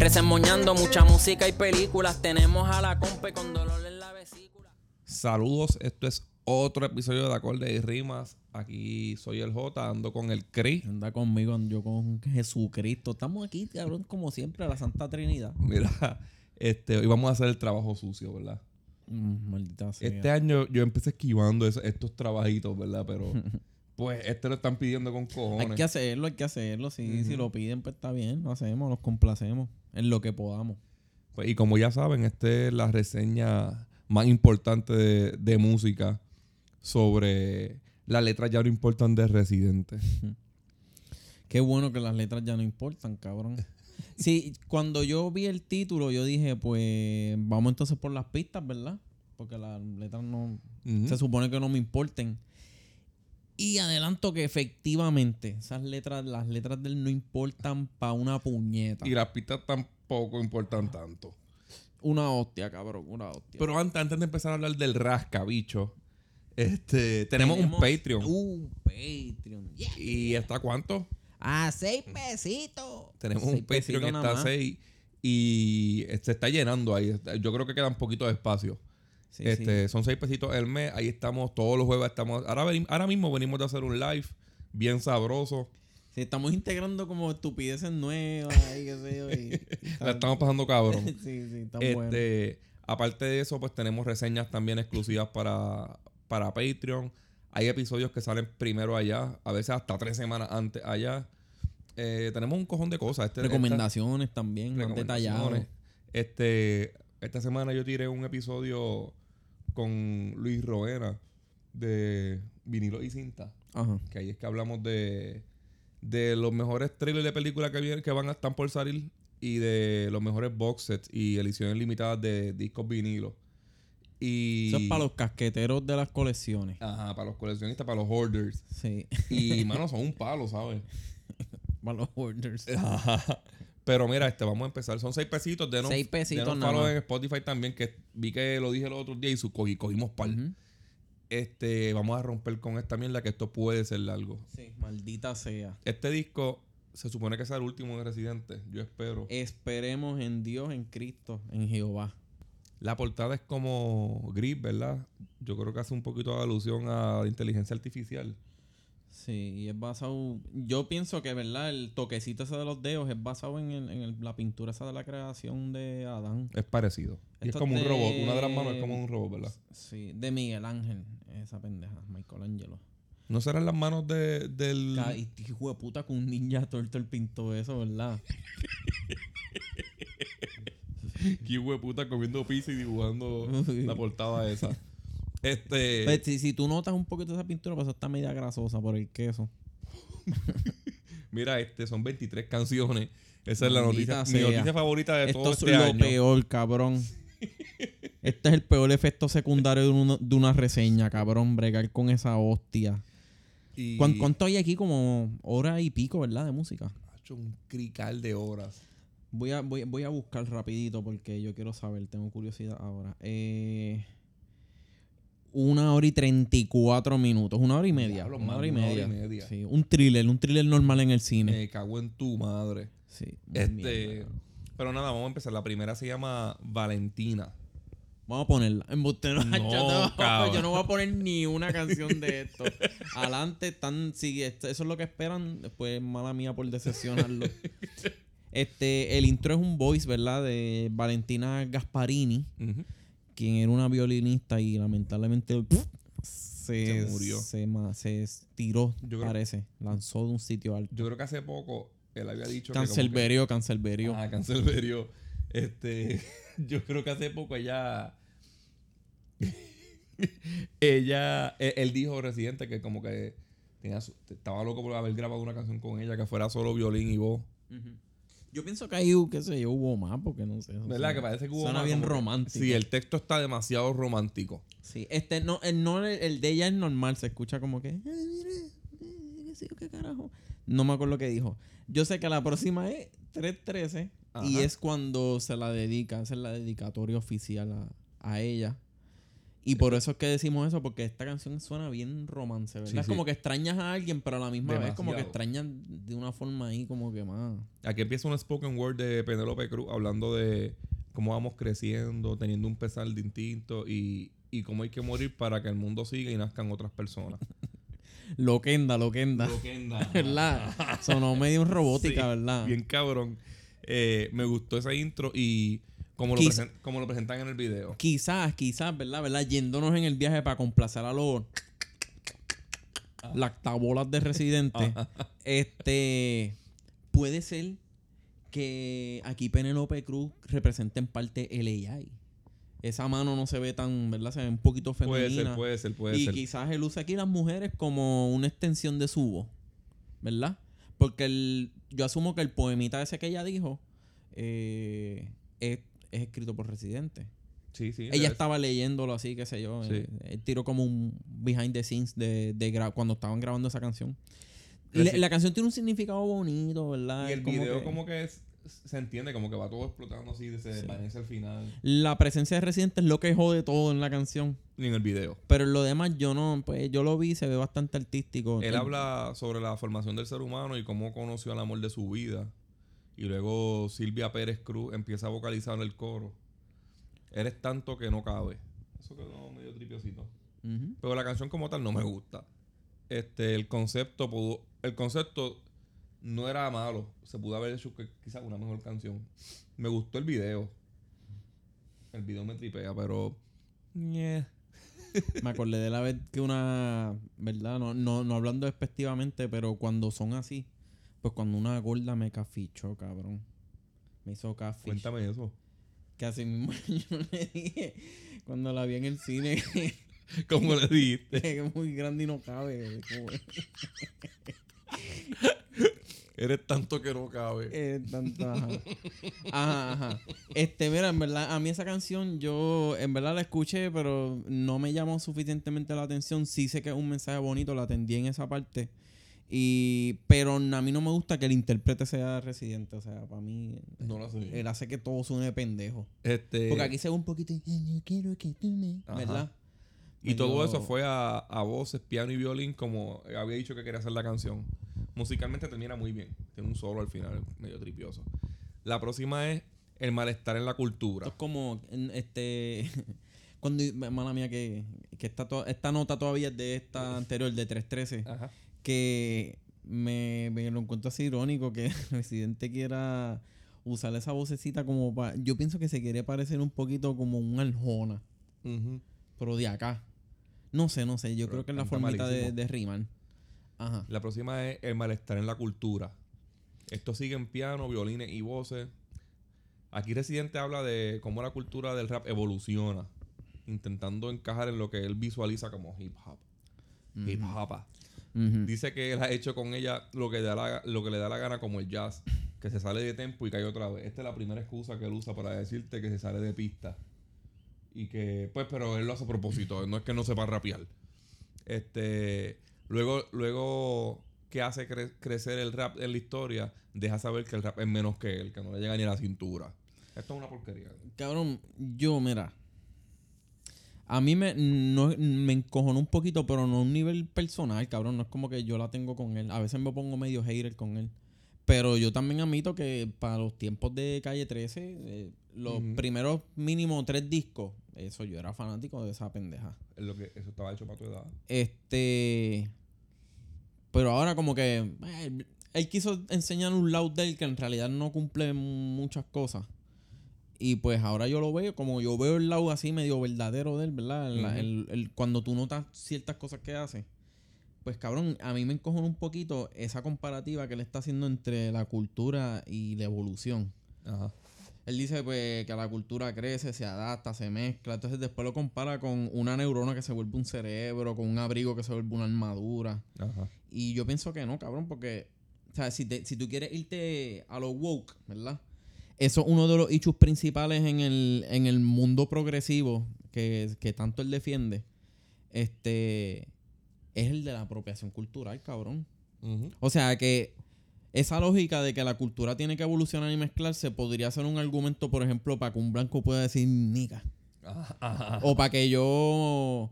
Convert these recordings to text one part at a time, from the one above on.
Resemoñando mucha música y películas. Tenemos a la compa con dolor en la vesícula. Saludos, esto es otro episodio de Acordes y Rimas. Aquí soy el J, ando con el Cris. Anda conmigo, yo con Jesucristo. Estamos aquí, cabrón, como siempre, a la Santa Trinidad. Mira, este, hoy vamos a hacer el trabajo sucio, ¿verdad? Mm, maldita sea. Este año yo empecé esquivando eso- estos trabajitos, ¿verdad? Pero pues este lo están pidiendo con cojones. hay que hacerlo, hay que hacerlo. Sí, Si lo piden, pues está bien. Lo hacemos, nos complacemos en lo que podamos. Pues, y como ya saben, esta es la reseña más importante de, de música sobre las letras ya no importan de Residente. Qué bueno que las letras ya no importan, cabrón. Sí, cuando yo vi el título, yo dije, pues vamos entonces por las pistas, ¿verdad? Porque las letras no. Se supone que no me importen. Y adelanto que efectivamente, esas letras, las letras de él no importan pa' una puñeta. Y las pistas tampoco importan tanto. Una hostia, cabrón, una hostia. Pero antes, antes de empezar a hablar del rasca, bicho, este, tenemos, un Patreon. Un Patreon. yeah. ¿Y está cuánto? A seis pesitos. Tenemos Seis un Patreon que está a. 6 y eh, se está llenando ahí. Yo creo que queda un poquito de espacio. Sí, este, sí. Son 6 pesitos el mes. Ahí estamos todos los jueves. Estamos, ahora, ahora mismo venimos de hacer un live bien sabroso. Sí, estamos integrando como estupideces nuevas y qué sé yo. y- La estamos pasando cabrón. sí, sí, está bueno. Este, aparte de eso, pues tenemos reseñas también exclusivas para, para Patreon. Hay episodios que salen primero allá, a veces hasta tres semanas antes allá. Eh, tenemos un cojón de cosas. Este, Recomendaciones también, más detalladas. Este, esta semana yo tiré un episodio con Luis Roena de Vinilo y Cinta. Ajá. Que ahí es que hablamos de, de los mejores trailers de películas que, vienen, que van a estar por salir y de los mejores box sets y ediciones limitadas de discos vinilo. Y, Eso es para los casqueteros de las colecciones. Ajá, para los coleccionistas, para los hoarders. Sí, Y, mano, son un palo, ¿sabes? para los hoarders. Ajá. Pero mira, este, vamos a empezar. Son seis pesitos. Denos, Seis pesitos denos nada follow más. en Spotify también, que vi que lo dije el otro día y su, cogí- cogimos par. Ujú. Este, vamos a romper con esta mierda que esto puede ser largo. Sí, maldita sea. Este disco se supone que sea el último de Residente. Yo espero. Esperemos en Dios, en Cristo, en Jehová. La portada es como gris, ¿verdad? Yo creo que hace un poquito de alusión a la inteligencia artificial. Sí, y es basado. Yo pienso que, ¿verdad? El toquecito ese de los dedos es basado en, el- en el- la pintura esa de la creación de Adán. Es parecido. Y es como un de- robot. Una de las manos es como un robot, ¿verdad? Sí, de Miguel Ángel, esa pendeja, Michelangelo. ¿No serán las manos de, del... Ca- Y este hijo de puta con un ninja turtle pintó eso, ¿verdad? Qué hueputa comiendo pizza y dibujando la portada esa. Este... Pues, si, si tú notas un poquito esa pintura, pues está media grasosa por el queso. Mira, este, son 23 canciones. Esa es la noticia, mi noticia favorita de todo Esto este es lo año. peor, cabrón. Este es el peor efecto secundario de, uno- de una reseña, cabrón. Bregar con esa hostia. Y... ¿Cuán- ¿Cuánto hay aquí? Como hora y pico, ¿verdad? De música. Ha hecho un crical de horas. Voy a, voy, voy a buscar rapidito porque yo quiero saber, tengo curiosidad ahora. Eh, una hora y treinta y cuatro minutos, una hora y media. Diablo, una hora y hora media. y media. Sí, un thriller, un thriller normal en el cine. Me cago en tu madre. sí, Este... mierda. Pero nada, vamos a empezar. La primera se llama Valentina. Vamos a ponerla. Embuste, no, No, yo, no, voy a poner ni una canción de esto. Adelante están, si esto- eso es lo que esperan, pues mala mía por decepcionarlo. Este, el intro es un voice, ¿verdad? De Valentina Gasparini, Ujú. Quien era una violinista y lamentablemente se, Se murió. Se, se tiró, Yo creo- parece. Lanzó de un sitio alto. Yo creo que hace poco él había dicho que como que- Cancelberio, Cancelberio. Ah, Cancelberio. Este, yo creo que hace poco ella. ella. Él, él dijo residente que como que tenía su- estaba loco por haber grabado una canción con ella que fuera solo violín y voz. Yo pienso que ahí, qué sé yo, hubo más, porque no sé. ¿Verdad? suena- Que parece que hubo Suena más bien romántico. Sí, el texto está demasiado romántico. Sí, este no, el, no, el, el de ella es normal, se escucha como que. "Ay, mira, eh, qué carajo. No me acuerdo lo que dijo. Yo sé que la próxima es 313 y Ajá. es cuando se la dedica, es la dedicatoria oficial a, a ella. Y por eso es que decimos eso, porque esta canción suena bien romance, ¿verdad? Sí, es sí. como que extrañas a alguien, pero a la misma vez como que extrañas de una forma ahí como que más. Aquí empieza un spoken word de Penélope Cruz hablando de cómo vamos creciendo, teniendo un pesar distinto y, y cómo hay que morir para que el mundo siga y nazcan otras personas. Loquenda, loquenda. ¿Verdad? Sonó medio robótica, ¿verdad? Bien cabrón. Eh, me gustó esa intro y como lo, como presentan en el video. Quizás, quizás, ¿verdad? ¿verdad? Yéndonos en el viaje para complacer a los lactabolas de residente. este puede ser que aquí Penélope Cruz represente en parte el AI. Esa mano no se ve tan, ¿verdad? Se ve un poquito femenina. Puede ser, puede ser, puede y ser. quizás él usa aquí las mujeres como una extensión de su voz, ¿verdad? Porque el, yo asumo que el poemita ese que ella dijo eh, es, es escrito por Residente. Sí, sí. Ella es- estaba leyéndolo así, qué sé yo. Sí. eh, Él tiró como un behind the scenes de, de gra- cuando estaban grabando esa canción. Le- la canción tiene un significado bonito, ¿verdad? Y el como video que- como que es- se entiende, como que va todo explotando así, se desvanece al final. La presencia de Residente es lo que jode todo en la canción. Ni en el video. Pero lo demás yo no, pues yo lo vi, se ve bastante artístico. Él Eh, habla sobre la formación del ser humano y cómo conoció al amor de su vida. Y luego Silvia Pérez Cruz empieza a vocalizar en el coro. Eres tanto que no cabe. Eso quedó medio tripiosito. Pero la canción como tal no me gusta. Este, el concepto pudo, el concepto no era malo. Se pudo haber hecho quizás una mejor canción. Me gustó el video. El video me tripea, pero. Me acordé de la vez que una, ¿verdad? No, no, no hablando despectivamente, pero cuando son así, pues cuando una gorda me cafichó, cabrón. Me hizo caficho. Cuéntame eso. Que así mismo yo le dije, cuando la vi en el cine, ¿Cómo le dijiste? que es muy grande y no cabe. Eres tanto que no cabe. Eh, tanto, ajá. Ajá, ajá. Este, mira, en verdad, a mí esa canción yo en verdad la escuché, pero no me llamó suficientemente la atención. Sí sé que es un mensaje bonito, la atendí en esa parte. Y, pero a mí no me gusta que el intérprete sea residente. O sea, para mí, No lo sé. él hace que todo suene pendejo. Este, Porque aquí se ve un poquito, "Ay, yo quiero que tú me... Ajá. ¿Verdad? y todo eso fue a, a voces, piano y violín, como había dicho que quería hacer la canción. Musicalmente termina muy bien. Tiene un solo al final, medio tripioso. La próxima es El malestar en la cultura. Esto es como, este, cuando, mala mía, que, que esta, esta nota todavía es de esta anterior, de 313, Ajá. Que me, me lo encuentro así irónico que el residente quiera usar esa vocecita como para... Yo pienso que se quiere parecer un poquito como un Arjona, pero de acá. No sé, no sé, yo Pero creo que es la formita de, malísimo. de rimar. Ajá. La próxima es El malestar en la cultura. Esto sigue en piano, violines y voces. Aquí Residente habla de cómo la cultura del rap evoluciona, intentando encajar en lo que él visualiza como hip hop. Hip hop. Dice que él ha hecho con ella lo que, da la- lo que le da la gana como el jazz, que se sale de tempo y cae otra vez. Esta es la primera excusa que él usa para decirte que se sale de pista. Y que, pues, pero él lo hace a propósito, no es que no sepa rapear. Este, luego, luego que hace cre- crecer el rap en la historia, deja saber que el rap es menos que él, que no le llega ni a la cintura. Esto es una porquería. Cabrón, yo, mira. A mí me, no, me encojonó un poquito, pero no a un nivel personal, cabrón. No es como que yo la tengo con él. A veces me pongo medio hater con él. Pero yo también admito que para los tiempos de Calle 13, eh, los primeros mínimo tres discos, eso yo era fanático de esa pendeja. Es lo que, eso estaba hecho para tu edad. Este. Pero ahora como que. eh, él quiso enseñar un lado de él que en realidad no cumple muchas cosas. Y pues ahora yo lo veo, como yo veo el lado así medio verdadero de él, ¿verdad? El- el- cuando tú notas ciertas cosas que hace. Pues cabrón, a mí me encojona un poquito esa comparativa que él está haciendo entre la cultura y la evolución. Ajá. Él dice pues que la cultura crece, se adapta, se mezcla. Entonces después lo compara con una neurona que se vuelve un cerebro, con un abrigo que se vuelve una armadura. Ajá. Y yo pienso que no, cabrón, porque o sea, si, te- si tú quieres irte a lo woke, ¿verdad? Eso es uno de los issues principales en el, en el mundo progresivo que, que tanto él defiende. Este es el de la apropiación cultural, cabrón. O sea que esa lógica de que la cultura tiene que evolucionar y mezclarse podría ser un argumento, por ejemplo, para que un blanco pueda decir. Ajá, ajá. O para que yo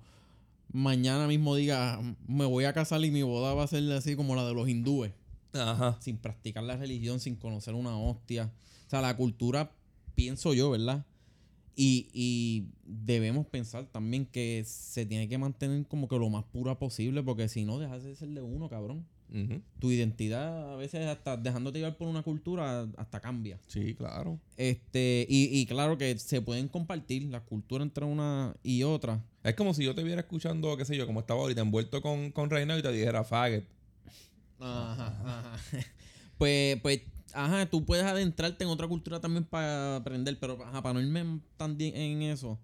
mañana mismo diga, me voy a casar y mi boda va a ser así como la de los hindúes, Ajá. sin practicar la religión, sin conocer una hostia. O sea, la cultura, pienso yo, ¿verdad? Y, y debemos pensar también que se tiene que mantener como que lo más pura posible, porque si no, dejas de ser de uno, cabrón. Tu identidad, a veces hasta dejándote llevar por una cultura, hasta cambia. Sí, claro. Este, y, y claro que se pueden compartir la cultura entre una y otra. Es como si yo te viera escuchando, qué sé yo, como estaba ahorita envuelto con, con Reina y te dijera faggot. Ajá, ajá. Pues, pues, ajá, tú puedes adentrarte en otra cultura también para aprender, pero ajá, para no irme tan bien en eso,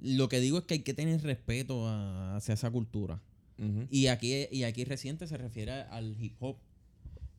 lo que digo es que hay que tener respeto a- hacia esa cultura. Y aquí, y aquí reciente se refiere al hip hop.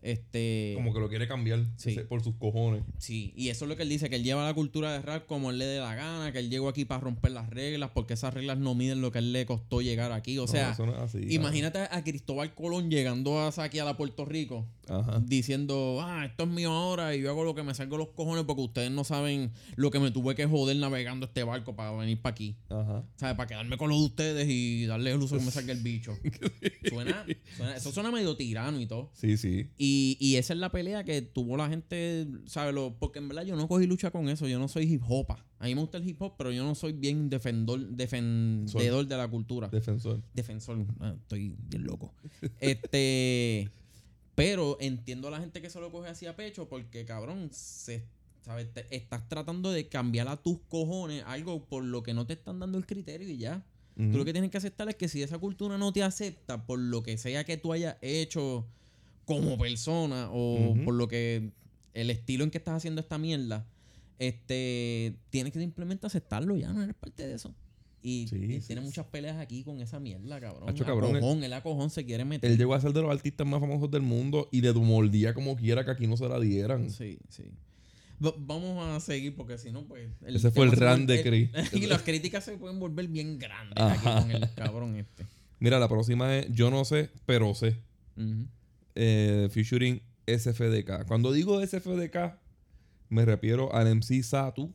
Este. Como que lo quiere cambiar Sí. por sus cojones. Sí, y eso es lo que él dice, que él lleva la cultura de rap como él le dé la gana, que él llegó aquí para romper las reglas, porque esas reglas no miden lo que él le costó llegar aquí. O sea, no así, imagínate a Cristóbal Colón llegando a, aquí a la Puerto Rico. Ajá. diciendo, ah, esto es mío ahora y yo hago lo que me salgo los cojones porque ustedes no saben lo que me tuve que joder navegando este barco para venir para aquí. Ajá. ¿Sabes? Para quedarme con lo de ustedes y darle el uso que me salga el bicho. suena, suena- eso suena medio tirano y todo. Sí, sí. Y, y esa es la pelea que tuvo la gente, ¿sabes? Lo, porque en verdad yo no cogí lucha con eso. Yo no soy hip hop. A mí me gusta el hip hop, pero yo no soy bien defendor, defendedor de la cultura. Defensor. Defensor. Ah, estoy bien loco. este. Pero entiendo a la gente que se lo coge así a pecho porque, cabrón, se, ¿sabes? Te- estás tratando de cambiar a tus cojones algo por lo que no te están dando el criterio y ya. Tú lo que tienes que aceptar es que si esa cultura no te acepta por lo que sea que tú hayas hecho como persona o por lo que el estilo en que estás haciendo esta mierda, este tienes que simplemente aceptarlo ya, no eres parte de eso. Y, Sí, y sí, tiene sí. muchas peleas aquí con esa mierda, cabrón. Hacho, A cabrón, cojón, él a cojón se quiere meter. Él llegó a ser de los artistas más famosos del mundo y de mordía como quiera que aquí no se la dieran. Sí, sí. Va- vamos a seguir porque si no, pues. Ese fue el rant de Chris. y las críticas se pueden volver bien grandes Ajá. aquí con el cabrón este. Mira, la próxima es Yo no sé, pero sé. Ujú. Eh, featuring SFDK. Cuando digo SFDK, me refiero al MC Satu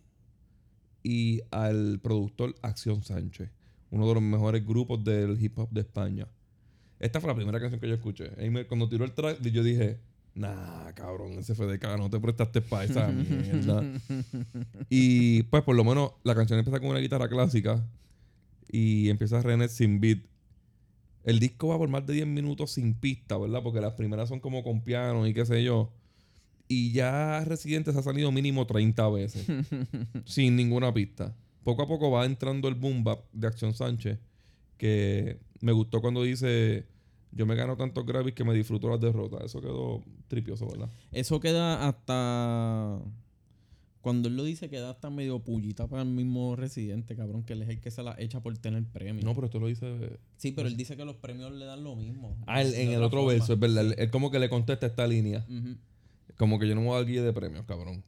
y al productor Acción Sánchez. Uno de los mejores grupos del hip hop de España. Esta fue la primera canción que yo escuché. Me- cuando tiró el track, yo dije, nah, cabrón, SFDK, no te prestaste para esa mierda. Y pues por lo menos la canción empieza con una guitarra clásica y empieza René sin beat. El disco va por más de 10 minutos sin pista, ¿verdad? Porque las primeras son como con piano y qué sé yo. Y ya Residente se ha salido mínimo 30 veces sin ninguna pista. Poco a poco va entrando el boom bap de Acción Sánchez que me gustó cuando dice yo me gano tantos Grammys que me disfruto las derrotas. Eso quedó tripioso, ¿verdad? Eso queda hasta. Cuando él lo dice, queda hasta medio pullita para el mismo residente, cabrón, que él es el que se la echa por tener premio. No, pero esto lo dice sí, pero él dice que los premios le dan lo mismo. Ah, él- en el otro forma. verso, es verdad. Él, él como que le contesta esta línea. Como que yo no me voy a dar guía de premios, cabrón.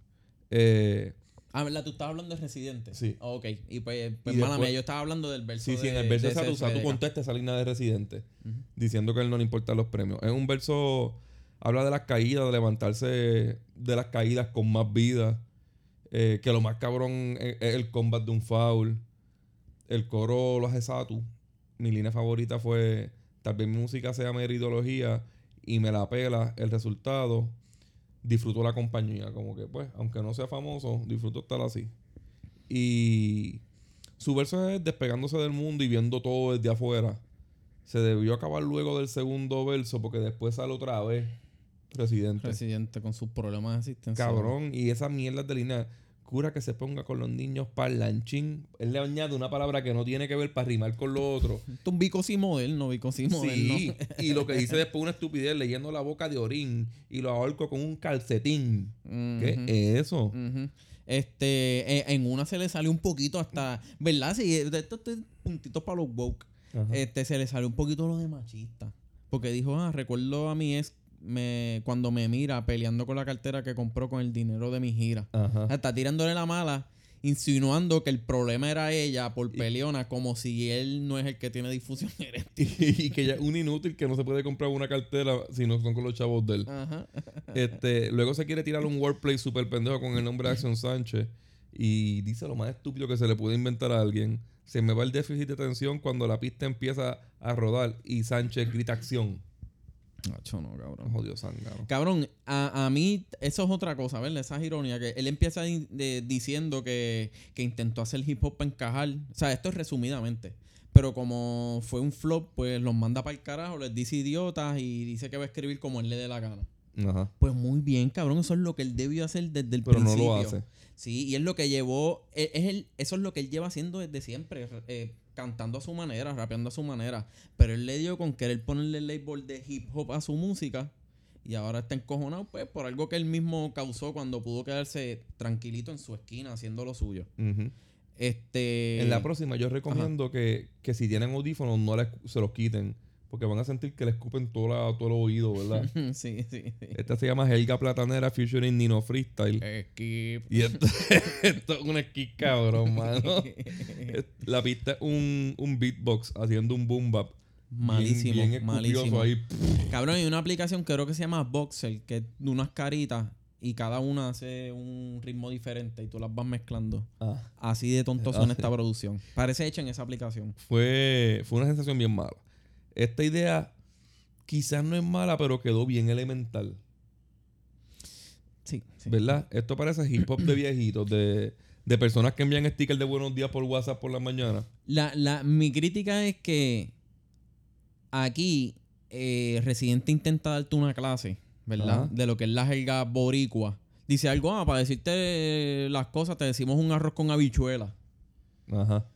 Eh, Ah, ¿verdad? Tú estabas hablando de residente. Sí. Ah, ok. Y pues, pues Y después- mía, yo estaba hablando del verso. sí, sí, en el verso de de Satu, Satu SFDK. contesta esa línea de Residente. Diciendo que a él no le importan los premios. Es un verso... Habla de las caídas, de levantarse de las caídas con más vida. Eh, que lo más cabrón es, el combat de un foul. El coro lo hace Satu. Mi línea favorita fue... Tal vez mi música sea mera ideología y me la pela el resultado. Disfruto la compañía. Como que, pues, aunque no sea famoso, disfruto estar así. Y su verso es despegándose del mundo y viendo todo desde afuera. Se debió acabar luego del segundo verso porque después sale otra vez Residente. Residente con sus problemas existenciales. Cabrón. Y esa mierda de línea. Cura que se ponga con los niños parlanchín. Él le añade una palabra que no tiene que ver para rimar con lo otro. Esto es un bicosi moderno, bicosi moderno. Sí. y lo que dice después una estupidez leyendo la boca de orín y lo ahorco con un calcetín. ¿Qué es eso? Este, eh, en una se le sale un poquito hasta, ¿verdad? Sí, de estos estos puntitos para los woke. Ajá. Este, se le sale un poquito lo de machista. Porque dijo, ah, recuerdo a mi ex me, cuando me mira peleando con la cartera que compró con el dinero de mi gira. Ajá. Está tirándole la mala, insinuando que el problema era ella por peleona, como si él no es el que tiene difusión eréctil. y que ya es un inútil que no se puede comprar una cartera si no son con los chavos de él. Ajá. Este, luego se quiere tirar un wordplay super pendejo con el nombre de Action Sánchez y dice lo más estúpido que se le puede inventar a alguien. Se me va el déficit de atención cuando la pista empieza a rodar y Sánchez grita acción. Nacho, no, cabrón. Jodido. Cabrón, a, a mí eso es otra cosa, ¿verdad? Esa es ironía. Que él empieza de- diciendo que, que intentó hacer hip hop para encajar. O sea, esto es resumidamente. Pero como fue un flop, pues los manda para el carajo, les dice idiotas y dice que va a escribir como él le dé la gana. Ajá. Pues muy bien, cabrón. Eso es lo que él debió hacer desde el Pero no principio. lo hace. Sí, y es lo que llevó. e- Es el, eso es lo que él lleva haciendo desde siempre. eh, cantando a su manera, rapeando a su manera. Pero él le dio con querer ponerle el label de hip hop a su música. Y ahora está encojonado, pues, por algo que él mismo causó cuando pudo quedarse tranquilito en su esquina haciendo lo suyo. Este. En la próxima yo recomiendo que, que si tienen audífonos no les- se los quiten. Porque van a sentir que le escupen todo, la- todo el oído, ¿verdad? sí, sí, sí. Esta se llama Helga Platanera featuring Nino Freestyle. Skip. Y esto, esto es un esquí cabrón, mano. La pista es un, un beatbox haciendo un boom bap. Bien- Malísimo, bien escupioso malísimo. ahí. Cabrón, hay una aplicación que creo que se llama Voxel, que es de unas caritas y cada una hace un ritmo diferente y tú las vas mezclando. Ah, Así de tonto suena esta producción. Parece hecha en esa aplicación. fue, fue una sensación bien mala. Esta idea quizás no es mala, pero quedó bien elemental. Sí, sí. ¿Verdad? Esto parece hip hop de viejitos, de, de personas que envían stickers de buenos días por WhatsApp por la mañana. La, la, mi crítica es que aquí eh, Residente intenta darte una clase, ¿verdad? Ajá. De lo que es la jerga boricua. Dice algo, ah, para decirte las cosas te decimos un arroz con habichuela. Ajá.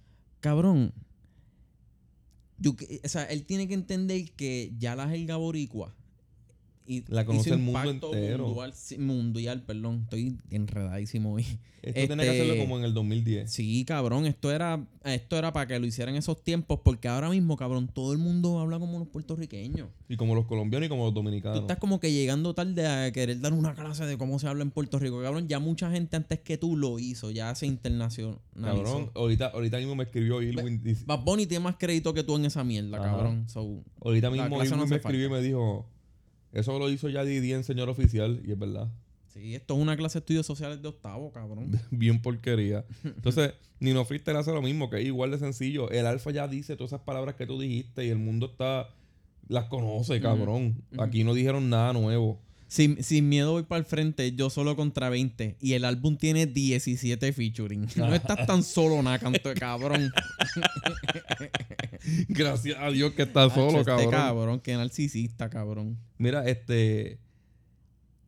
Cabrón. O sea, él tiene que entender que ya la jerga boricua y La conoce el mundo entero. Mundial, mundial, perdón. Estoy enredadísimo hoy. Esto tiene que hacerlo Este- como en el 2010. Sí, cabrón, esto era, esto era para que lo hicieran en esos tiempos, porque ahora mismo, cabrón, todo el mundo habla como los puertorriqueños. Y como los colombianos y como los Tú dominicanos. estás como que llegando tarde a querer dar una clase de cómo se habla en Puerto Rico. Cabrón, ya mucha gente antes que tú lo hizo, ya se internacionalizó. Cabrón, ahorita, ahorita mismo me escribió Irwin. dice- Bad Bunny tiene más crédito que tú en esa mierda, Ajá. cabrón. So, Ahorita mismo Irwin no me escribió y me dijo: Eso lo hizo ya Didi en señor oficial. Y es verdad. sí, esto es una clase de estudios sociales de octavo, cabrón. Bien porquería. Entonces, Nino Freestyle hace lo mismo, que es igual de sencillo. El alfa ya dice todas esas palabras que tú dijiste y el mundo está. Las conoce, cabrón. Aquí no dijeron nada nuevo. Sin, sin miedo voy para el frente, yo solo contra 20. Y el álbum tiene 17 featuring. No estás tan solo, nada, canto de cabrón. Gracias a Dios que está solo, Hacho, cabrón. Este cabrón, qué narcisista, cabrón. Mira, este.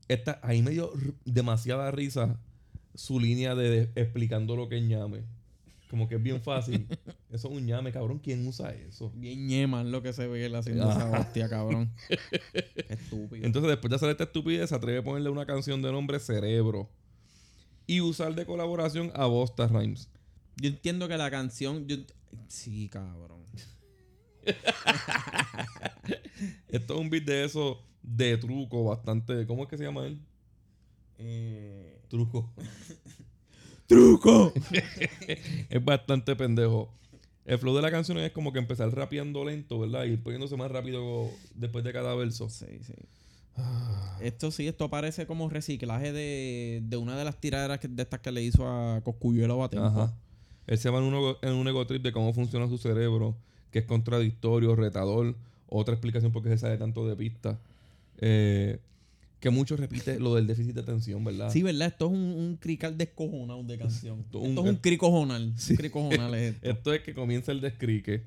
Esta, ahí me dio demasiada risa su línea de, de explicando lo que ñame. Como que es bien fácil. Eso es un ñame, cabrón. ¿Quién usa eso? Bien ñema es lo que se ve él haciendo esa hostia, cabrón. Qué estúpido. Entonces, después de hacer esta estupidez, se atreve a ponerle una canción de nombre Cerebro. Y usar de colaboración a Bosta Rhymes. yo entiendo que la canción. yo- Sí, cabrón. Esto es un beat de eso de truco bastante. ¿Cómo es que se llama él? Eh... Truco. ¡Truco! es bastante pendejo. El flow de la canción es como que empezar rapeando lento, ¿verdad? Y ir poniéndose más rápido después de cada verso. Sí, sí. Esto sí, esto parece como reciclaje de, de una de las tiraderas que- de estas que le hizo a Coscuyuela Batempo. Ajá. Él se va en un, en un ego trip de cómo funciona su cerebro, que es contradictorio, retador. Otra explicación por qué se sale tanto de pista. Eh, que mucho repite lo del déficit de atención, ¿verdad? Sí, ¿verdad? Esto es un, un crical descojonado de canción. Esto Esto, es un- cricojonal. Un cricojonal es esto. Esto es que comienza el descrique.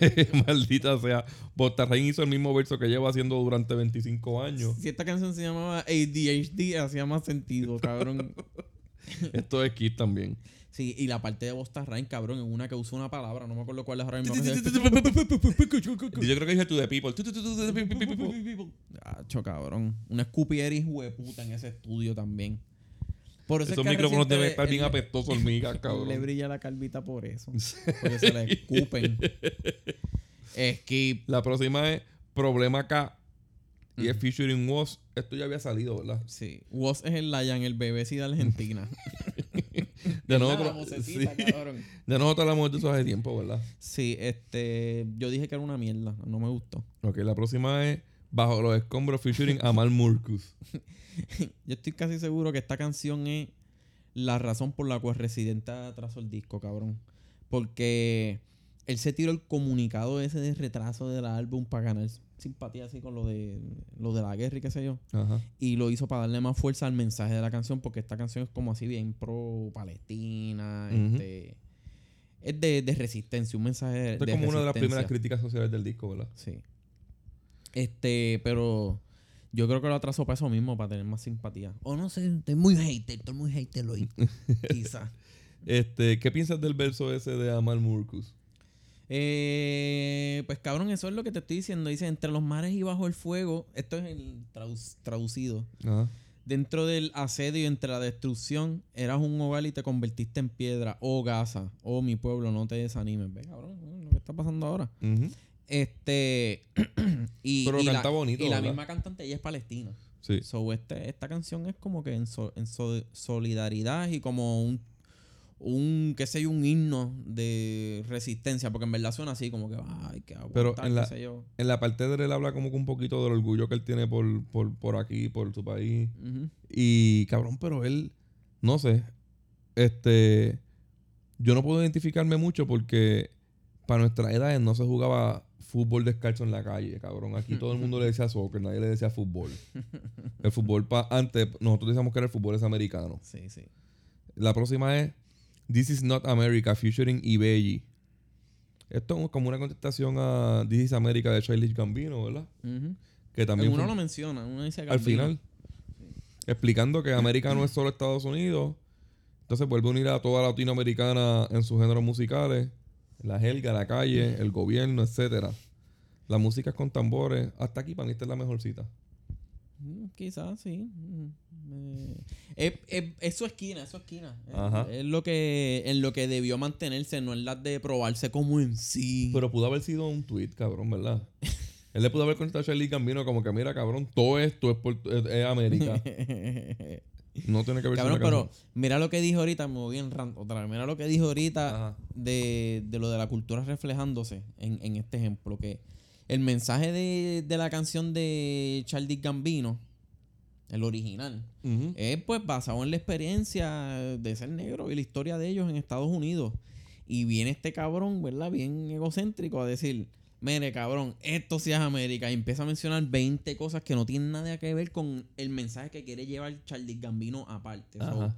Maldita sea. Botarrain hizo el mismo verso que lleva haciendo durante 25 años. Si esta canción se llamaba ADHD, hacía más sentido, cabrón. Esto es Kid también. Sí, y la parte de Bosta Rain, cabrón, en una que usa una palabra, no me acuerdo cuál es ahora mismo. Yo creo que dije to the people. To the people. Acho, cabrón. Una escupieris hueputa en ese estudio también. Por eso Esos es que micrófonos deben le- estar bien apestosos, hormigas, Le cabrón. brilla la calvita por eso. Porque se le escupen. Skip. La próxima es Problema K. Y es featuring Was. Esto ya había salido, ¿verdad? Sí. Was es el Lion, el bebé sí de Argentina. ¿Verdad? nosotros, La vocecita, sí. cabrón. nosotros hablamos de eso hace tiempo, ¿verdad? Sí, este. Yo dije que era una mierda. No me gustó. Ok, la próxima es Bajo los escombros featuring Amal Murkus. Yo estoy casi seguro que esta canción es la razón por la cual Residente atrasó el disco, cabrón. Porque él se tiró el comunicado ese de retraso del álbum para ganar simpatía así con lo de lo de la guerra y qué sé yo. Ajá. Y lo hizo para darle más fuerza al mensaje de la canción, porque esta canción es como así bien pro Palestina, este, es de, de resistencia, un mensaje de, Esto es de como una de las primeras críticas sociales del disco, ¿verdad? Sí. Este, pero yo creo que lo atrasó para eso mismo, para tener más simpatía. O no sé, estoy muy hater, estoy muy hater hoy. Quizá. Este, ¿Qué piensas del verso ese de Amal Murkus? Eh, pues cabrón, eso es lo que te estoy diciendo. Dice, entre los mares y bajo el fuego, esto es el tradu- traducido. Ajá. Dentro del asedio y entre la destrucción, eras un hogar y te convertiste en piedra. Oh Gaza, oh mi pueblo, no te desanimes. Ve, cabrón, lo que está pasando ahora. Este. y, Pero y la, canta bonito, y la misma cantante, ella es palestina. Sí. So, este, esta canción es como que en, so- en so- solidaridad y como un, un, qué sé yo, un himno de resistencia, porque en verdad suena así, como que, ay, que aguantar, Pero en la- qué sé yo. En la parte de él habla como que un poquito del orgullo que él tiene por, por, por aquí, por su país. Y cabrón, pero él, no sé, este, yo no puedo identificarme mucho porque para nuestras edades no se jugaba fútbol descalzo en la calle, cabrón. Aquí todo el mundo le decía soccer, nadie le decía fútbol. El fútbol, pa antes, nosotros decíamos que era el fútbol es americano. Sí, sí. La próxima es This is not America, featuring Ibeyi. Esto es como una contestación a This is America de Childish Gambino, ¿verdad? Que también uno fue- lo menciona, uno dice al Gambino. final. Explicando que América no es solo Estados Unidos. Entonces vuelve a unir a toda Latinoamericana en sus géneros musicales. La jerga, la calle, el gobierno, etcétera. La música es con tambores. Hasta aquí para mí esta es la mejor cita. Quizás, sí. Mm, eh, es, es- es su esquina, es su esquina. Es- Ajá. Es, lo que, en lo que debió mantenerse, no en las de probarse como en sí. Pero pudo haber sido un tweet, cabrón, ¿verdad? Él le pudo haber contestado a Charlie Gambino como que, mira, cabrón, todo esto es, por- es- América. No tiene que ver Cabrón, pero mira lo que dijo ahorita, me voy en rant otra vez. Mira lo que dijo ahorita de, de lo de la cultura reflejándose en, en este ejemplo. Que el mensaje de, de la canción de Charlie Gambino, el original, es pues basado en la experiencia de ser negro y la historia de ellos en Estados Unidos. Y viene este cabrón, ¿verdad? Bien egocéntrico a decir, mire cabrón, esto sí es América. Y empieza a mencionar 20 cosas que no tienen nada que ver con el mensaje que quiere llevar Charlie Gambino aparte. So,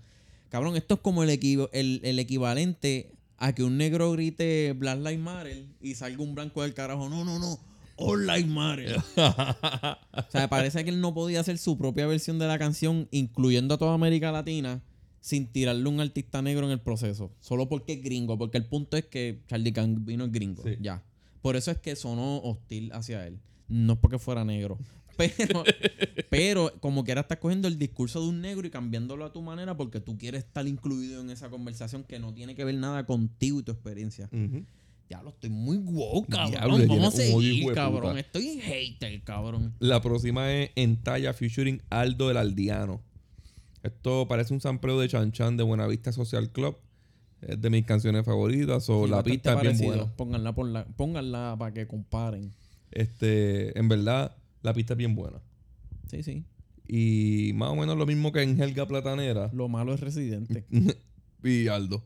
cabrón, esto es como el, equivo- el, el equivalente a que un negro grite Black Lives Matter y salga un blanco del carajo. No, no, no. Lives Matter. O sea, parece que él no podía hacer su propia versión de la canción, incluyendo a toda América Latina, sin tirarle un artista negro en el proceso. Solo porque es gringo. Porque el punto es que Charlie Gambino es gringo. Sí. Ya. Por eso es que sonó hostil hacia él. No es porque fuera negro. Pero, pero como quiera estás cogiendo el discurso de un negro y cambiándolo a tu manera porque tú quieres estar incluido en esa conversación que no tiene que ver nada contigo y tu experiencia. Ya lo estoy muy wow, cabrón. Diablo, Vamos a seguir, cabrón. Estoy en hater, cabrón. La próxima es Entalla featuring Aldo el Aldiano. Esto parece un sampleo de Chan Chan de Buenavista Social Club. Es de mis canciones favoritas. O Sí, la pista es bien buena. Pónganla, por la, pónganla para que comparen. Este, en verdad, la pista es bien buena. Sí, sí. Y más o menos lo mismo que en Helga Platanera Lo malo es residente. y Aldo.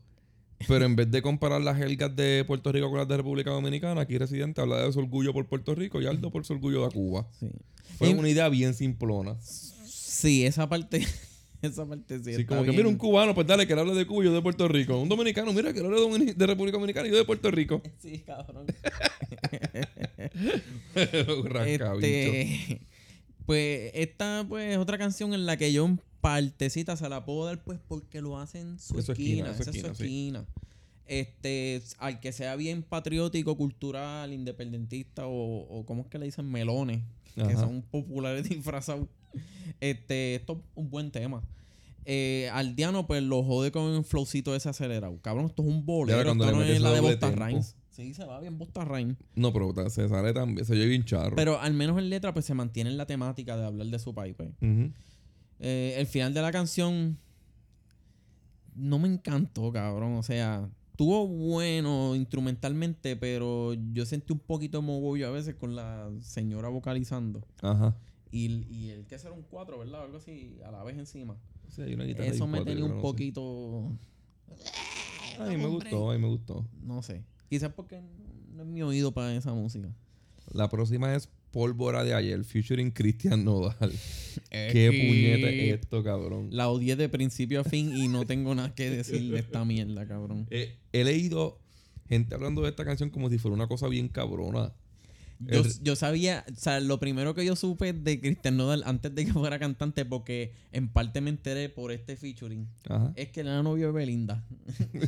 Pero en vez de comparar las Helgas de Puerto Rico con las de República Dominicana, aquí Residente habla de su orgullo por Puerto Rico y Aldo por su orgullo de Cuba. Sí. Fue Y- una idea bien simplona. Sí, esa parte. esa parte sí. Está como que, mira, un cubano, pues dale, que él hable de Cuba y yo de Puerto Rico. Un dominicano, mira, que él hable de, República Dominicana y yo de Puerto Rico. Sí, cabrón. Este, pues esta pues es otra canción en la que yo partecita se la puedo dar pues porque lo hacen su Es su esquina, esa es su esquina, sí. Este, al que sea bien patriótico, cultural, independentista o, o ¿cómo es que le dicen? Melones, que son populares disfrazados. Este, esto es un buen tema. Eh, Aldeano, pues lo jode con un flowcito ese acelerado. Cabrón, esto es un bolero. Esto no es la de Bosta. Rhymes. Sí, se va bien Busta Rhymes. No, pero se sale también, se oye bien charro. Pero al menos en letra, pues se mantiene en la temática de hablar de su país. pues. Ujú. Eh, el final de la canción no me encantó, cabrón. O sea, tuvo bueno instrumentalmente, pero yo sentí un poquito mogollo a veces con la señora vocalizando. Ajá. Y, y el que era un 4, ¿verdad? Algo así, a la vez encima. Sí, hay una guitarra Eso me cuatro, tenía un poquito. A mí me gustó, a mí me gustó. No sé. Quizás porque no es mi oído para esa música. La próxima es Pólvora de ayer, featuring Cristian Nodal. Qué puñeta es esto, cabrón. La odié de principio a fin y no tengo nada que decir de esta mierda, cabrón. Eh, he leído gente hablando de esta canción como si fuera una cosa bien cabrona. Yo, El- yo sabía, o sea, lo primero que yo supe de Cristian Nodal antes de que fuera cantante, porque en parte me enteré por este featuring, Ajá. es que él era novio de Belinda.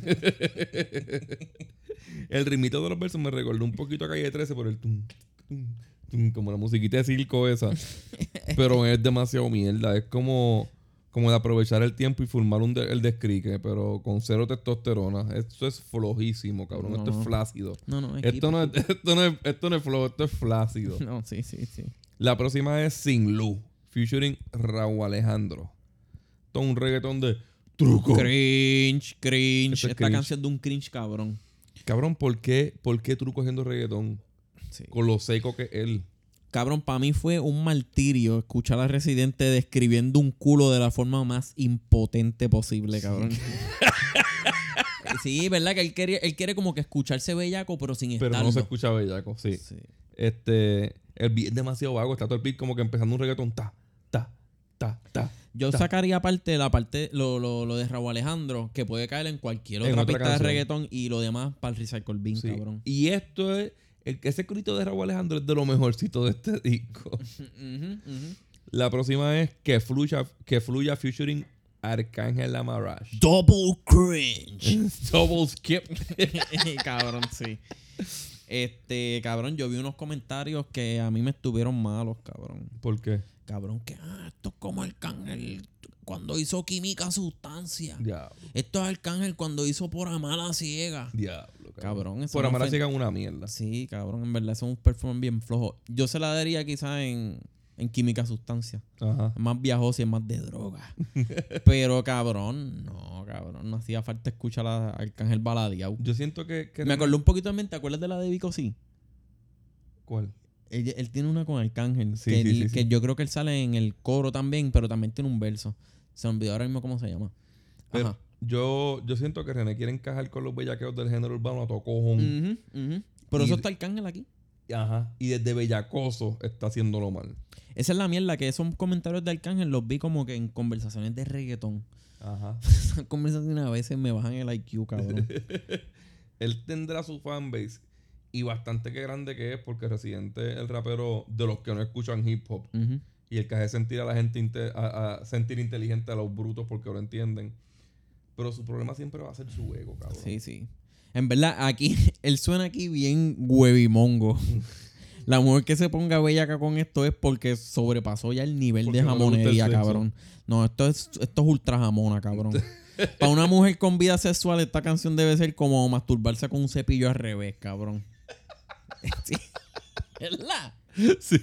El ritmito de los versos me recordó un poquito a Calle 13 por el tum, tum, como la musiquita de circo esa. pero es demasiado mierda. Es como, como de aprovechar el tiempo y formar un de- el descrique, pero con cero testosterona. Esto es flojísimo, cabrón. No, esto es flácido. No, no, es Esto no es, esto, no es, esto no es flojo, esto es flácido. No, sí, sí, sí. La próxima es Sin Luz, featuring Raúl Alejandro. Todo un reggaetón de truco. Cringe, cringe. Es Esta cringe. canción de un cringe cabrón. Cabrón, ¿por qué, ¿por qué truco haciendo reggaetón? Sí. Con lo seco que él. Cabrón, para mí fue un martirio escuchar a Residente describiendo un culo de la forma más impotente posible, cabrón. sí, ¿verdad? Que él quiere, él quiere como que escucharse bellaco, pero sin Pero estarlo. no se escucha bellaco, sí. Sí. Este, el beat es demasiado vago. Está todo el beat como que empezando un reggaetón. Ta, ta, ta, ta. Yo Ta. sacaría aparte la parte, lo, lo, lo de Raúl Alejandro, que puede caer en cualquier En otra, otra pista canción. de reggaetón y lo demás para el Recycle Bean, Sí. cabrón. Y esto es, el, ese corito de Raúl Alejandro es de lo mejorcito de este disco. La próxima es Que Fluya, que fluya featuring Arcángel Amarash. Double cringe. Double skip. cabrón, sí. Este, cabrón, yo vi unos comentarios que a mí me estuvieron malos, cabrón. ¿Por qué? Cabrón, que ah, esto es como Arcángel cuando hizo química sustancia. Diablo. Esto es Arcángel cuando hizo por amar a ciega. Diablo. Cabrón, eso Por amar a ciega una mierda. Sí, cabrón, en verdad, es un performance bien flojo. Yo se la daría quizás en, en química sustancia. Ajá. Es más viajoso y es más de droga. Pero, cabrón, no, cabrón, no hacía falta escuchar a Arcángel baladeado. Yo siento que. que Me acordé un poquito de mente, ¿te acuerdas de la de Vico? Sí. ¿Cuál? Él, él tiene una con Arcángel. Sí, que, sí, sí, que yo creo que él sale en el coro también, pero también tiene un verso. Se me olvidó ahora mismo cómo se llama. Pero Ajá. yo, yo siento que René quiere encajar con los bellaqueos del género urbano a todo cojón. Ujú, ujú. Pero Y- eso está Arcángel aquí. Ajá. Y desde bellacoso está haciéndolo mal. Esa es la mierda, que esos comentarios de Arcángel los vi como que en conversaciones de reggaetón. Ajá. Esas conversaciones a veces me bajan el IQ, cabrón. Él tendrá su fanbase y bastante que grande que es porque Residente es el rapero de los que no escuchan hip hop. Y el que hace sentir a la gente a, a sentir inteligente a los brutos porque lo entienden. Pero su problema siempre va a ser su ego, cabrón. Sí, sí. En verdad, aquí, él suena aquí bien huevimongo. La mujer que se ponga bella acá con esto es porque sobrepasó ya el nivel Porque de no jamonería, sexo. cabrón. No, esto es, esto es ultra jamona, cabrón. Para una mujer con vida sexual, esta canción debe ser como masturbarse con un cepillo al revés, cabrón. Sí. ¿Verdad? Sí.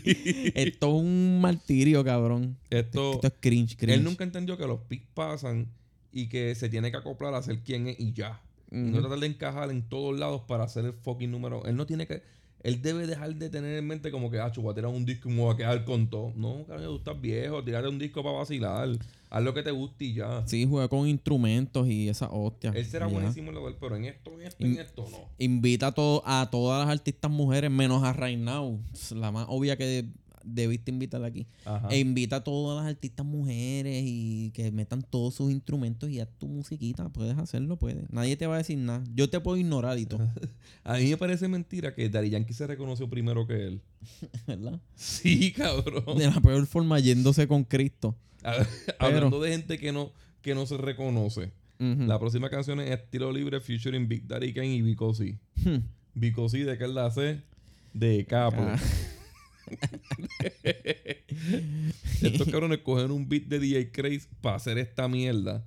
Esto es un martirio, cabrón. Esto, Esto es cringe, cringe. él nunca entendió que los pics pasan y que se tiene que acoplar a ser quien es y ya. No tratar de encajar en todos lados para hacer el fucking número. Él no tiene que. Él debe dejar de tener en mente como que, ah, voy a tirar un disco y me voy a quedar con todo. No, cabrón, tú estás viejo. Tírate un disco para vacilar. Haz lo que te guste y ya. Sí, juega con instrumentos y esa hostia. Él será Ya. buenísimo en lo de él, pero en esto, en esto, en esto no. Invita a, to- a todas las artistas mujeres, menos a Now. La más obvia que debiste invitar aquí. Ajá. E invita a todas las artistas mujeres y que metan todos sus instrumentos y haz tu musiquita. Puedes hacerlo, puedes. Nadie te va a decir nada. Yo te puedo ignorar y todo. A mí me parece mentira que Daddy Yankee se reconoció primero que él. ¿Verdad? Sí, cabrón. De la peor forma, yéndose con Cristo. Hablando de gente que no, que no se reconoce. La próxima canción es Estilo Libre featuring Big Daddy Kane y Vico C. Hmm. Vico C, ¿de qué él la hace? De capo. Ah. Estos cabrones cogen un beat de DJ Craze para hacer esta mierda.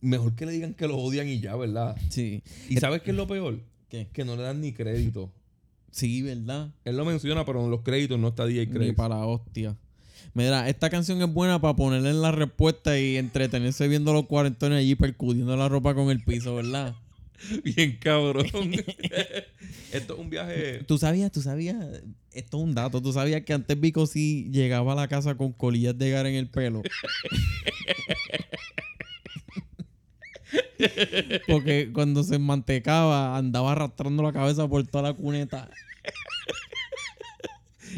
Mejor que le digan que lo odian y ya, ¿verdad? Sí. ¿Y sabes qué es lo peor? ¿Qué? que no le dan ni crédito. Sí, ¿verdad? Él lo menciona, pero en los créditos no está DJ Ni Craig. para la hostia. Mira, esta canción es buena para ponerle en la respuesta y entretenerse viendo los cuarentones allí percudiendo la ropa con el piso, ¿verdad? Bien cabrón. Esto es un viaje. Tú sabías, tú sabías, esto es un dato, tú sabías que antes Vico sí llegaba a la casa con colillas de gar en el pelo. Porque cuando se mantecaba andaba arrastrando la cabeza por toda la cuneta.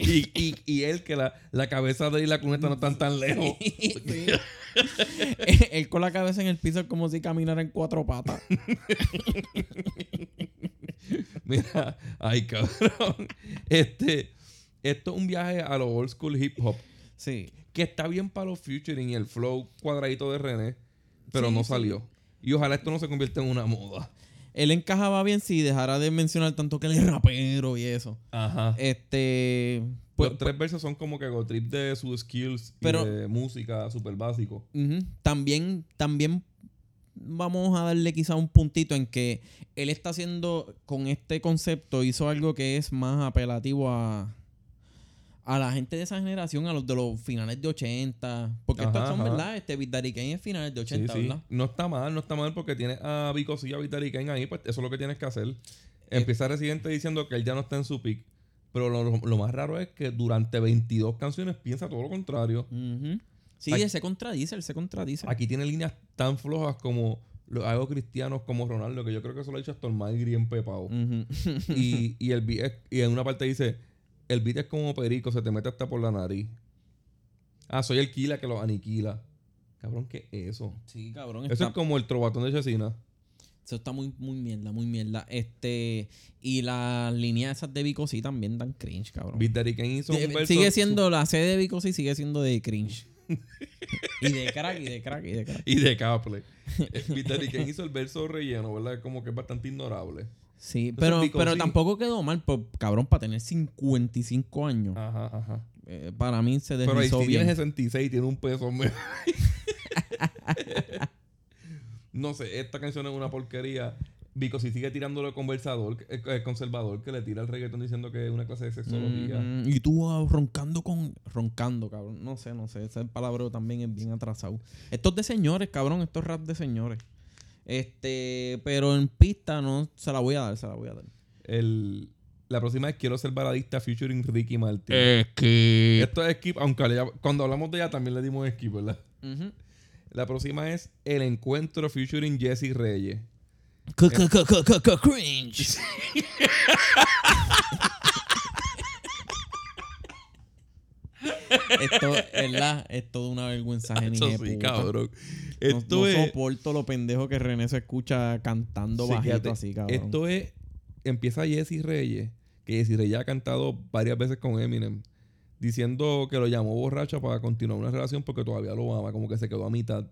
Y, y, y él, que la, la cabeza de él y la cuneta no están tan lejos. Sí. Él con la cabeza en el piso es como si caminara en cuatro patas. Mira, ay, cabrón. Este, esto es un viaje a lo old school hip hop. Sí. Que está bien para los featuring y el flow cuadradito de René, pero Sí, no sí. salió. Y ojalá esto no se convierta en una moda. Él encajaba bien si dejara de mencionar tanto que él es rapero y eso. Ajá. Este. Pues, Los tres versos son como que go trip de sus skills Pero- y de música súper básico. También, también vamos a darle quizá un puntito en que él está haciendo con este concepto, hizo algo que es más apelativo a, a la gente de esa generación, a los de los finales de 80. Porque estos Ajá, son, ajá. ¿verdad? Este Daddy Kane es finales de 80, sí, sí. ¿verdad? No está mal, no está mal porque tiene a Vico y a Vital y Kane ahí, pues eso es lo que tienes que hacer. Empieza Residente diciendo que él ya no está en su pick. Pero lo, lo más raro es que durante 22 canciones piensa todo lo contrario. Ujú. Sí, Aquí- él se contradice, él se contradice. Aquí tiene líneas tan flojas como los hago cristianos como Ronaldo, que yo creo que eso lo ha dicho hasta el Magri en Pepao. Y, y, el y en una parte dice, el beat es como perico, se te mete hasta por la nariz. Ah, soy el Kila que los aniquila. Cabrón, ¿qué es eso? sí, cabrón. Eso está- es como el trovatón de Chesina. Eso está muy, muy mierda, muy mierda. Este, y las líneas esas de Vico sí también dan cringe, cabrón. Beat Daddy Kane hizo De- un verso sigue siendo la C de Vico sí sigue siendo de cringe. y de crack, y de crack, y de crack. Y de Caple. Beat Daddy Kane hizo el verso relleno, ¿verdad? Como que es bastante ignorable. Sí, Entonces, pero, Vico pero sí. tampoco quedó mal, por, cabrón, para tener 55 años. Ajá, ajá. Eh, para mí se Pero ahí deslizó sí bien. tiene 66 tiene un peso menos. no sé, esta canción es una porquería. Vico si sigue tirándole el conversador, el, el conservador que le tira el reggaetón diciendo que es una clase de sexología. Mm, y tú ah, roncando con. Roncando, cabrón. No sé, no sé. Ese palabra también es bien atrasado. Esto es de señores, cabrón. Esto es rap de señores. Este, pero en pista no se la voy a dar, se la voy a dar. El, la próxima es Quiero ser baladista featuring Ricky Martin. Que... Esto es skip, aunque le- cuando hablamos de ella también le dimos skip, ¿verdad? La próxima es El Encuentro featuring Jesse Reyes. Cringe. Esto, ¿verdad? Es toda una vergüenza hijo sí, cabrón. Esto no es... soporto lo pendejo que René se escucha cantando Sí, bajito así, cabrón. Esto es. Empieza Jesse Reyes, que Jesse Reyes ha cantado varias veces con Eminem, diciendo que lo llamó borracho para continuar una relación porque todavía lo ama, como que se quedó a mitad.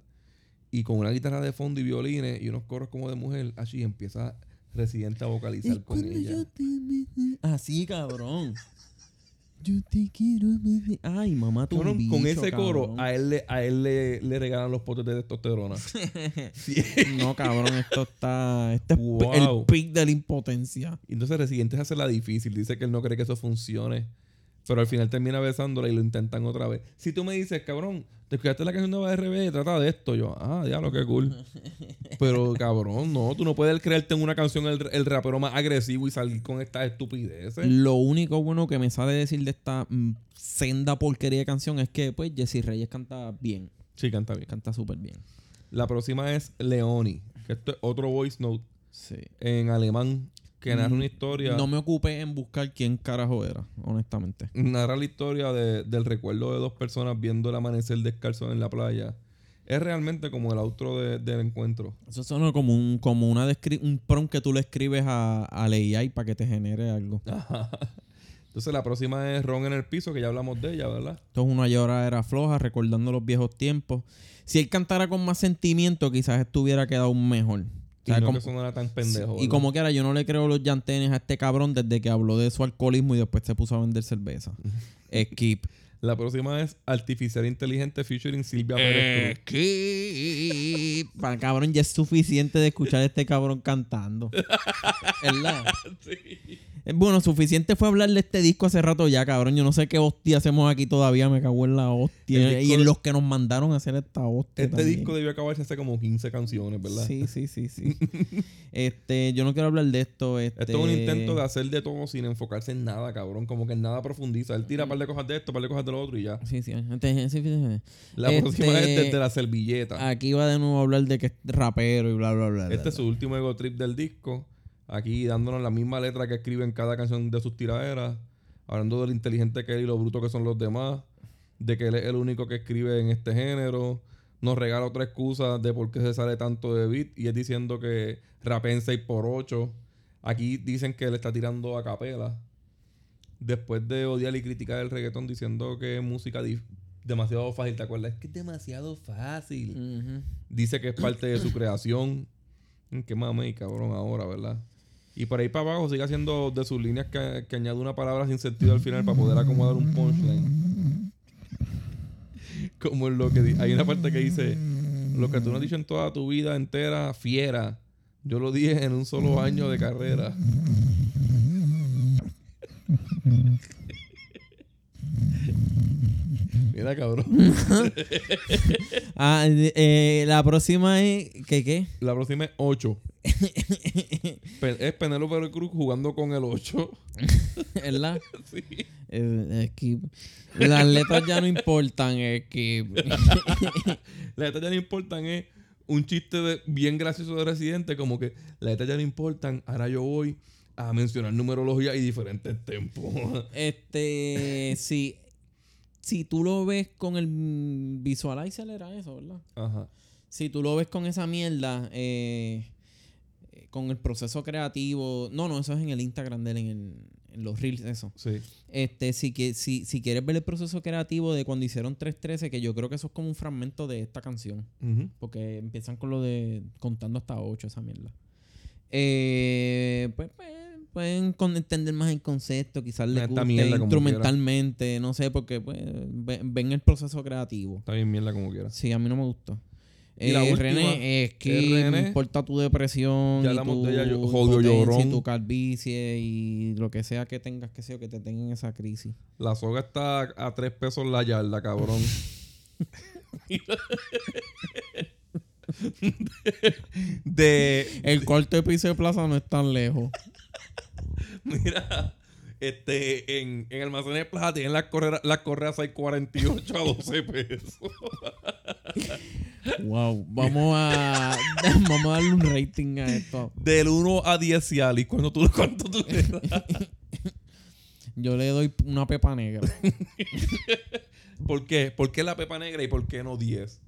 Y con una guitarra de fondo y violines y unos coros como de mujer, así empieza Residente a vocalizar con ella. Así, cabrón. Yo te quiero. bebé. Ay, mamá, tu Cabrón, bicho, con ese coro, cabrón. a él, le, a él le, le regalan los potes de testosterona. Sí. No, cabrón, esto está. Este es el pic de la impotencia. Y entonces Residente se hace la difícil. Dice que él no cree que eso funcione. Pero al final termina besándola y lo intentan otra vez. Si tú me dices, cabrón, te escuchaste la canción de RB y trata de esto. Yo, ah, diablo, qué cool. Pero, cabrón, no. Tú no puedes creerte en una canción el, el rapero más agresivo y salir con estas estupideces. Lo único bueno que me sale decir de esta mm, senda porquería de canción es que, pues, Jesse Reyes canta bien. Sí, canta bien. Canta súper bien. La próxima es Leoni. Que esto es otro voice note Sí. en alemán que narra una historia. No me ocupé en buscar quién carajo era, honestamente. narra la historia de- del recuerdo de dos personas viendo el amanecer descalzo en la playa. Es realmente como el outro de- del encuentro. Eso suena como un, como una un prompt que tú le escribes a, al AI para que te genere algo. Entonces la próxima es Ron en el piso, que ya hablamos de ella, ¿verdad? Esto es una lloradera floja, recordando los viejos tiempos. Si él cantara con más sentimiento, quizás estuviera quedado mejor. O Y no como- que eso no era tan pendejo. y como quiera, yo no le creo los llantenes a este cabrón desde que habló de su alcoholismo y después se puso a vender cerveza. Skip. La próxima es Artificial Inteligente featuring Silvia Pérez Cruz. para cabrón ya es suficiente de escuchar a este cabrón cantando. ¿Verdad? Eh, Bueno, suficiente fue hablar de este disco hace rato ya, cabrón. Yo no sé qué hostia hacemos aquí todavía, me cago en la hostia. Y en de- los que nos mandaron a hacer esta hostia. Este también. disco debió acabarse hace como 15 canciones, ¿verdad? Sí, sí, sí, sí. este, yo no quiero hablar de esto. Este... Esto es un intento de hacer de todo sin enfocarse en nada, cabrón. Como que en nada profundiza. Él tira un par de cosas de esto, un par de cosas de lo otro y ya. Sí, sí. este- sí, sí, sí. La Este, próxima es desde la servilleta. Aquí va de nuevo a hablar de que es rapero y bla, bla, bla. bla, Este es su último ego trip del disco. Aquí dándonos la misma letra que escribe en cada canción de sus tiraderas. Hablando de lo inteligente que él y lo bruto que son los demás. De que él es el único que escribe en este género. Nos regala otra excusa de por qué se sale tanto de beat. Y es diciendo que rapea en 6x8. Aquí dicen que él está tirando a capela. Después de odiar y criticar el reggaetón diciendo que es música demasiado fácil. ¿Te acuerdas? Es que es demasiado fácil dice que es parte de su creación. Qué mame y cabrón ahora, ¿verdad? Y por ahí para abajo sigue haciendo de sus líneas que, añade una palabra sin sentido al final para poder acomodar un punchline. Como en lo que di- hay una parte que dice lo que tú no has dicho en toda tu vida entera, fiera. Yo lo dije en un solo año de carrera. Mira, cabrón. Ah, de- eh, la próxima es. ¿Qué qué? La próxima es 8. es Penélope Cruz jugando con el 8. ¿Verdad? Sí. Eh, es que las letras ya no importan. Es que. La neta ya no importan, es un chiste de, bien gracioso de Residente, como que la neta ya no importan, ahora yo voy a mencionar numerología y diferentes tempos. Este. Sí. Si tú lo ves con el visualizer, era eso, ¿verdad? Ajá. Si tú lo ves con esa mierda, eh, eh, con el proceso creativo. No, no, eso es en el Instagram de él, en, el- en los reels, eso. Sí. Este, si, que, si, si quieres ver el proceso creativo de cuando hicieron 313, que yo creo que eso es como un fragmento de esta canción. Porque empiezan con lo de contando hasta 8, esa mierda. Eh, pues, pues, pueden entender más el concepto, quizás les guste instrumentalmente, no sé, porque pues, ven, el proceso creativo. Está bien mierda como quieras. Sí, a mí no me gustó. Y la Eh, última, René, es que eh, me importa tu depresión, ya y tu de ella, yo- jodido impotencia, y llorón. tu calvicie y lo que sea que tengas que ser que te tengan esa crisis. La soga está a, tres pesos la yarda, cabrón. de, El cuarto de piso de plaza no es tan lejos. Mira, este, en, en Almacenes Plaza tienen las correas, las correas 648 a 12 pesos. Wow, vamos a vamos a darle un rating a esto. Del 1 a 10 Cialis. ¿Cuánto tú, cuánto tú le das? Yo le doy una pepa negra. ¿Por qué? ¿Por qué la pepa negra y por qué no 10?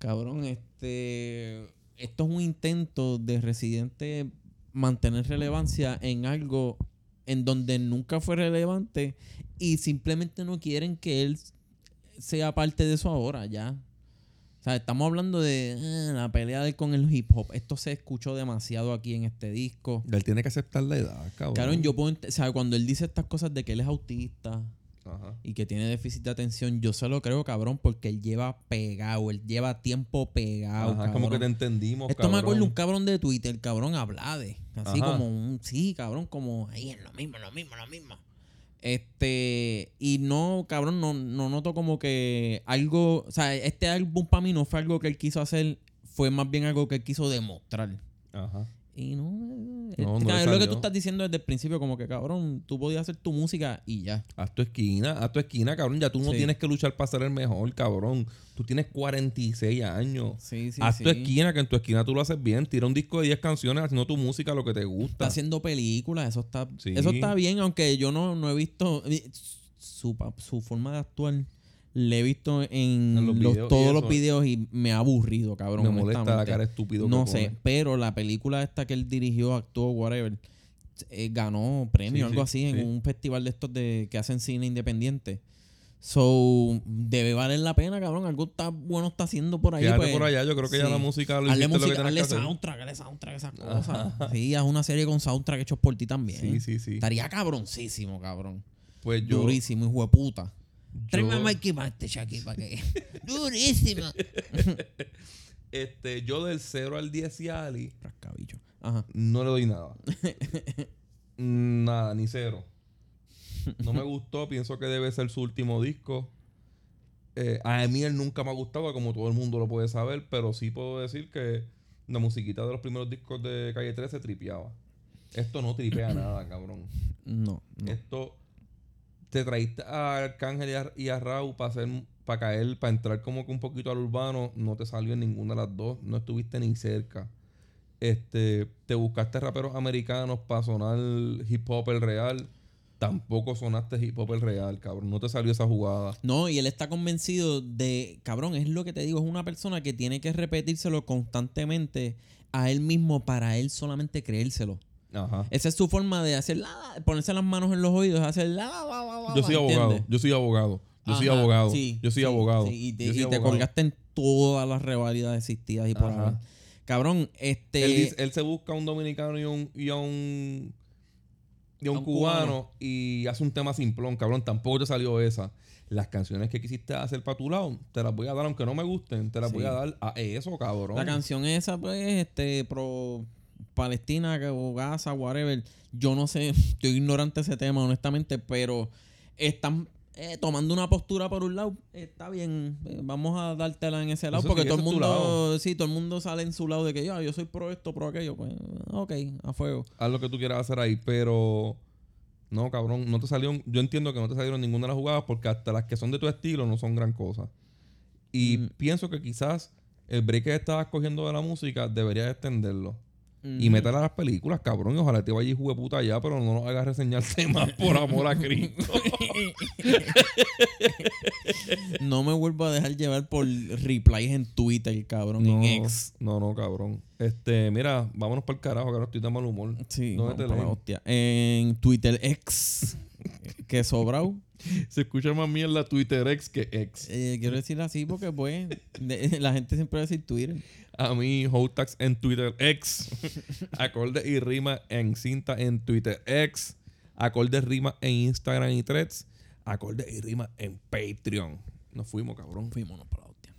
Cabrón, este esto es un intento de Residente mantener relevancia en algo en donde nunca fue relevante y simplemente no quieren que él sea parte de eso ahora ya. O sea, estamos hablando de eh, la pelea de con el hip hop. Esto se escuchó demasiado aquí en este disco. Él tiene que aceptar la edad, cabrón. Cabrón, yo puedo... O sea, cuando él dice estas cosas de que él es autista Ajá. y que tiene déficit de atención, yo se lo creo, cabrón, porque él lleva pegado, él lleva tiempo pegado, Ajá, como que te entendimos, Esto me cabrón. acuerdo un cabrón de Twitter, cabrón, hablade. Así Ajá. como un, sí, cabrón, como ahí en lo mismo, lo mismo, lo mismo. Este, y no, cabrón, no, no noto como que algo, o sea, este álbum para mí no fue algo que él quiso hacer, fue más bien algo que él quiso demostrar. Ajá. Y no, eh, No, no le es lo que tú estás diciendo desde el principio, como que cabrón, tú podías hacer tu música y ya. Haz tu esquina, haz tu esquina, cabrón. Ya tú no Sí. tienes que luchar para ser el mejor, cabrón. Tú tienes 46 años. Sí, sí, haz tu esquina, que en tu esquina tú lo haces bien. Tira un disco de 10 canciones haciendo tu música, lo que te Está gusta. haciendo películas, eso está, eso está bien, aunque yo no, no he visto eh, su, su forma de actuar. Le he visto en, En los los- videos todos los videos y me ha aburrido, cabrón. Me molesta la cara estúpido que No pone. sé, pero la película esta que él dirigió, actuó, whatever, eh, ganó premio, Sí, algo sí, así, en un festival de estos de que hacen cine independiente. So, debe valer la pena, cabrón. Algo está bueno está haciendo por ahí. Pues, por allá. Yo creo que ya la música lo Hazle música, hazle soundtrack, hazle soundtrack, esas cosas. Sí, haz una serie con soundtrack hechos por ti también. Sí, sí, sí. Estaría cabroncísimo, cabrón. Pues yo, Durísimo, hijo de puta. Tráeme a Mikey Mantes aquí para que. Durísimo. Este, yo del 0 al 10 y Ali, Rascabicho. Ajá. no le doy nada. nada, ni cero. No me gustó, pienso que debe ser su último disco. Eh, a mí él nunca me ha gustado, como todo el mundo lo puede saber, pero sí puedo decir que la musiquita de los primeros discos de Calle 13 tripeaba. Esto no tripea nada, cabrón. No. no. Esto te traíste a Arcángel y a, y a Raúl para hacer para caer, para entrar como que un poquito al urbano, no te salió en ninguna de las dos, no estuviste ni cerca. Este, te buscaste raperos americanos para sonar hip hop el real, tampoco sonaste hip hop el real, cabrón, no te salió esa jugada. No, y él está convencido de, cabrón, es lo que te digo, es una persona que tiene que repetírselo constantemente a él mismo para él solamente creérselo. Ajá. Esa es su forma de hacer la, ponerse las manos en los oídos, hacer la, la, la, Yo soy ¿entiendes? abogado, yo soy abogado, yo soy Ajá, abogado, sí, yo soy sí, abogado. sí, y te, yo soy y te colgaste en todas las rivalidades existidas y por haber. Cabrón, este. Él, dice- él se busca a un dominicano y a un, y a un, y un un cubano, cubano. y hace un tema simplón, cabrón. Tampoco te salió esa. Las canciones que quisiste hacer para tu lado, te las voy a dar, aunque no me gusten, te las voy a dar a eso, cabrón. La canción esa, pues, este, pro Palestina, o Gaza, whatever. Yo no sé, estoy ignorante de ese tema, honestamente, pero están eh, tomando una postura por un lado. Está bien, eh, vamos a dártela en ese lado, Eso porque sí, todo el mundo, sí, todo el mundo sale en su lado de que "Ah, yo soy pro esto, pro aquello. Pues, ok, a fuego. Haz lo que tú quieras hacer ahí, pero no, cabrón, no te salió. Yo entiendo que no te salieron ninguna de las jugadas porque hasta las que son de tu estilo no son gran cosa. Y Mm. pienso que quizás el break que estabas cogiendo de la música deberías extenderlo. Y métela a las películas, cabrón. Y ojalá te vaya y jugue puta allá, pero no nos hagas reseñarse más por amor a Cristo. No me vuelvo a dejar llevar por replies en Twitter, cabrón, no, en X. no, no, cabrón. Este, mira, vámonos para el carajo, que ahora estoy de mal humor. Sí, ¿Dónde vamos te la hostia. En Twitter X, que sobrao. Se escucha más mierda Twitter X que X. Eh, quiero decir así porque, pues, de- la gente siempre va a decir Twitter. A mí, Hotax en Twitter X. Acorde y rima en cinta en Twitter X. Acorde rima en Instagram y Threads. Acorde y rima en Patreon. Nos fuimos, cabrón. Fuímonos para la hostia.